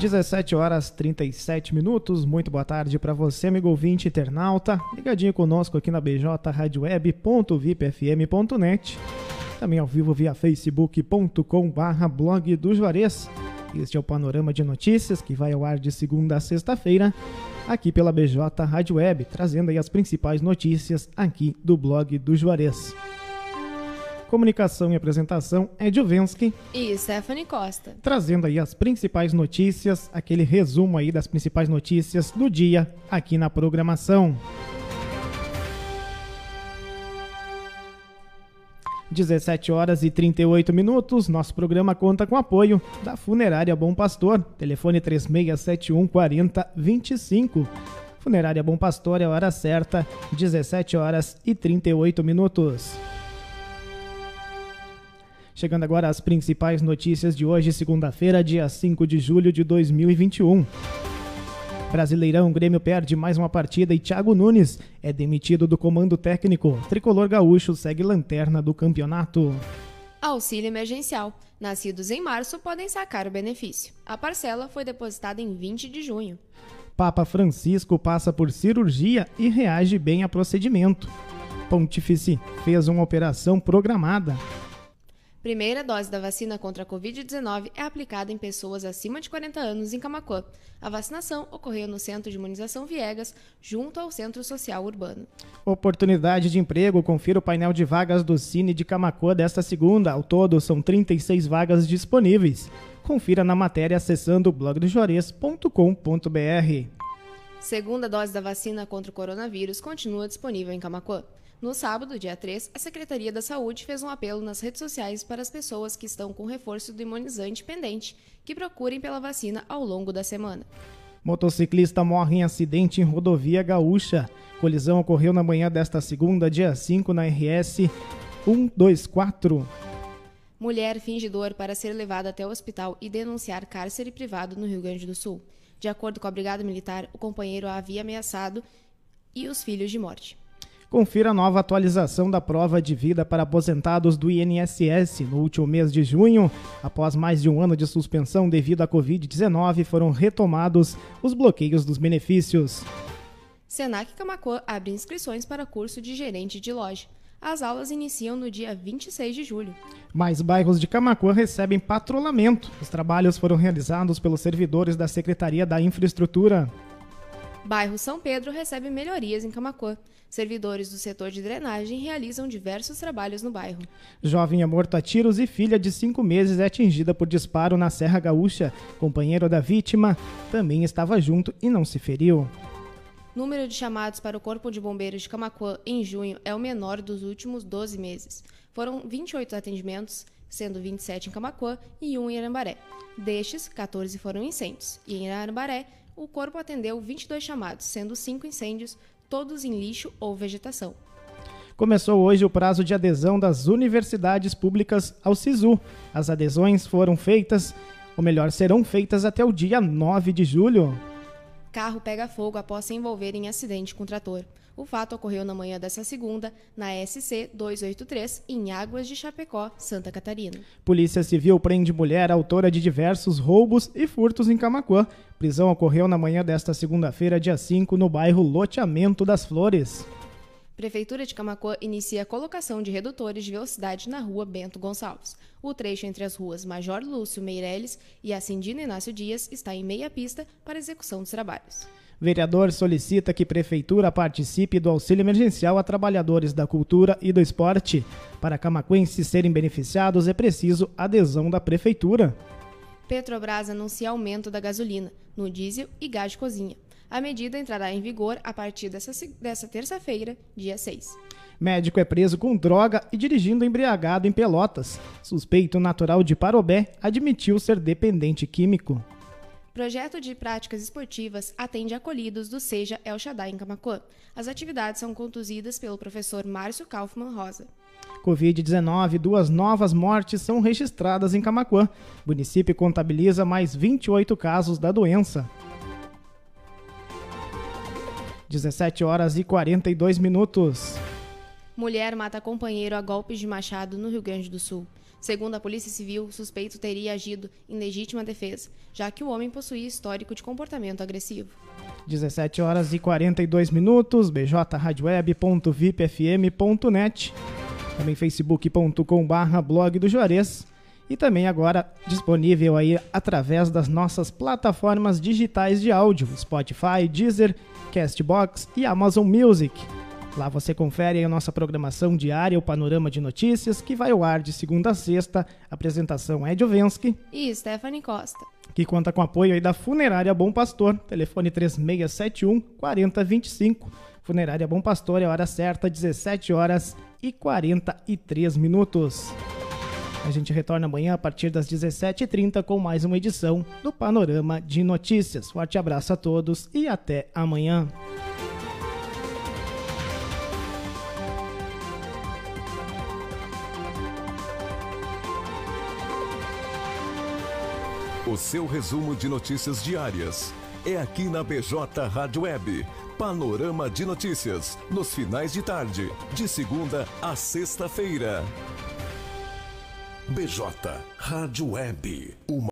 17 horas 37 minutos. Muito boa tarde para você, amigo ouvinte internauta. Ligadinho conosco aqui na bjradioweb.vipfm.net. Também ao vivo via facebook.com/barra blog do Juarez. Este é o panorama de notícias que vai ao ar de segunda a sexta-feira, aqui pela BJ Rádio Web, trazendo aí as principais notícias aqui do blog do Juarez. Comunicação e apresentação é Juvensky. E Stephanie Costa. Trazendo aí as principais notícias, aquele resumo aí das principais notícias do dia aqui na programação. 17 horas e 38 minutos. Nosso programa conta com apoio da Funerária Bom Pastor. Telefone 3671 4025. Funerária Bom Pastor é a hora certa, 17 horas e 38 minutos. Chegando agora às principais notícias de hoje, segunda-feira, dia 5 de julho de 2021. Brasileirão, Grêmio perde mais uma partida e Thiago Nunes é demitido do comando técnico. Tricolor gaúcho segue lanterna do campeonato. Auxílio emergencial. Nascidos em março podem sacar o benefício. A parcela foi depositada em 20 de junho. Papa Francisco passa por cirurgia e reage bem a procedimento. Pontífice fez uma operação programada. Primeira dose da vacina contra a Covid-19 é aplicada em pessoas acima de 40 anos em Camacuã. A vacinação ocorreu no Centro de Imunização Viegas, junto ao Centro Social Urbano. Oportunidade de emprego. Confira o painel de vagas do Cine de Camacuã desta segunda. Ao todo, são 36 vagas disponíveis. Confira na matéria acessando blogdojores.com.br. Segunda dose da vacina contra o coronavírus continua disponível em Camacuã. No sábado, dia 3, a Secretaria da Saúde fez um apelo nas redes sociais para as pessoas que estão com reforço do imunizante pendente que procurem pela vacina ao longo da semana. Motociclista morre em acidente em rodovia gaúcha. Colisão ocorreu na manhã desta segunda, dia 5, na RS 124. Mulher finge dor para ser levada até o hospital e denunciar cárcere privado no Rio Grande do Sul. De acordo com a Brigada Militar, o companheiro a havia ameaçado e os filhos de morte. Confira a nova atualização da prova de vida para aposentados do INSS. No último mês de junho, após mais de um ano de suspensão devido à Covid-19, foram retomados os bloqueios dos benefícios. Senac Camacuã abre inscrições para curso de gerente de loja. As aulas iniciam no dia 26 de julho. Mais bairros de Camacuã recebem patrulhamento. Os trabalhos foram realizados pelos servidores da Secretaria da Infraestrutura. Bairro São Pedro recebe melhorias em Camacuã. Servidores do setor de drenagem realizam diversos trabalhos no bairro. Jovem é morto a tiros e filha de cinco meses é atingida por disparo na Serra Gaúcha. Companheiro da vítima também estava junto e não se feriu. Número de chamados para o Corpo de Bombeiros de Camacuã em junho é o menor dos últimos 12 meses. Foram 28 atendimentos, sendo 27 em Camacuã e 1 em Arambaré. Destes, 14 foram incêndios, e em Arambaré, o corpo atendeu 22 chamados, sendo 5 incêndios, todos em lixo ou vegetação. Começou hoje o prazo de adesão das universidades públicas ao SISU. As adesões foram feitas, ou melhor, serão feitas até o dia 9 de julho. Carro pega fogo após se envolver em acidente com trator. O fato ocorreu na manhã dessa segunda, na SC 283, em Águas de Chapecó, Santa Catarina. Polícia Civil prende mulher autora de diversos roubos e furtos em Camacuã. Prisão ocorreu na manhã desta segunda-feira, dia 5, no bairro Loteamento das Flores. Prefeitura de Camacuã inicia a colocação de redutores de velocidade na rua Bento Gonçalves. O trecho entre as ruas Major Lúcio Meirelles e Acendino Inácio Dias está em meia pista para execução dos trabalhos. Vereador solicita que Prefeitura participe do auxílio emergencial a trabalhadores da cultura e do esporte. Para camacuenses serem beneficiados, é preciso adesão da Prefeitura. Petrobras anuncia aumento da gasolina, no diesel e gás de cozinha. A medida entrará em vigor a partir dessa, dessa terça-feira, dia 6. Médico é preso com droga e dirigindo embriagado em Pelotas. Suspeito natural de Parobé admitiu ser dependente químico. Projeto de práticas esportivas atende acolhidos do Seja El Shaddai em Camacuã. As atividades são conduzidas pelo professor Márcio Kaufmann Rosa. Covid-19, duas novas mortes são registradas em Camacuã. O município contabiliza mais 28 casos da doença. 17 horas e 42 minutos. Mulher mata companheiro a golpes de machado no Rio Grande do Sul. Segundo a Polícia Civil, o suspeito teria agido em legítima defesa, já que o homem possuía histórico de comportamento agressivo. 17 horas e 42 minutos, bjradioweb.vipfm.net, também facebook.com/barra blog do Juarez e também agora disponível aí através das nossas plataformas digitais de áudio, Spotify, Deezer, Castbox e Amazon Music. Lá você confere a nossa programação diária, o panorama de notícias, que vai ao ar de segunda a sexta. Apresentação Ed Ovensky e Stephanie Costa. Que conta com apoio aí da Funerária Bom Pastor, telefone 3671 4025. Funerária Bom Pastor é a hora certa, 17 horas e 43 minutos. A gente retorna amanhã a partir das 17h30 com mais uma edição do Panorama de Notícias. Forte abraço a todos e até amanhã. O seu resumo de notícias diárias é aqui na BJ Rádio Web. Panorama de notícias, nos finais de tarde, de segunda a sexta-feira. BJ Rádio Web. Uma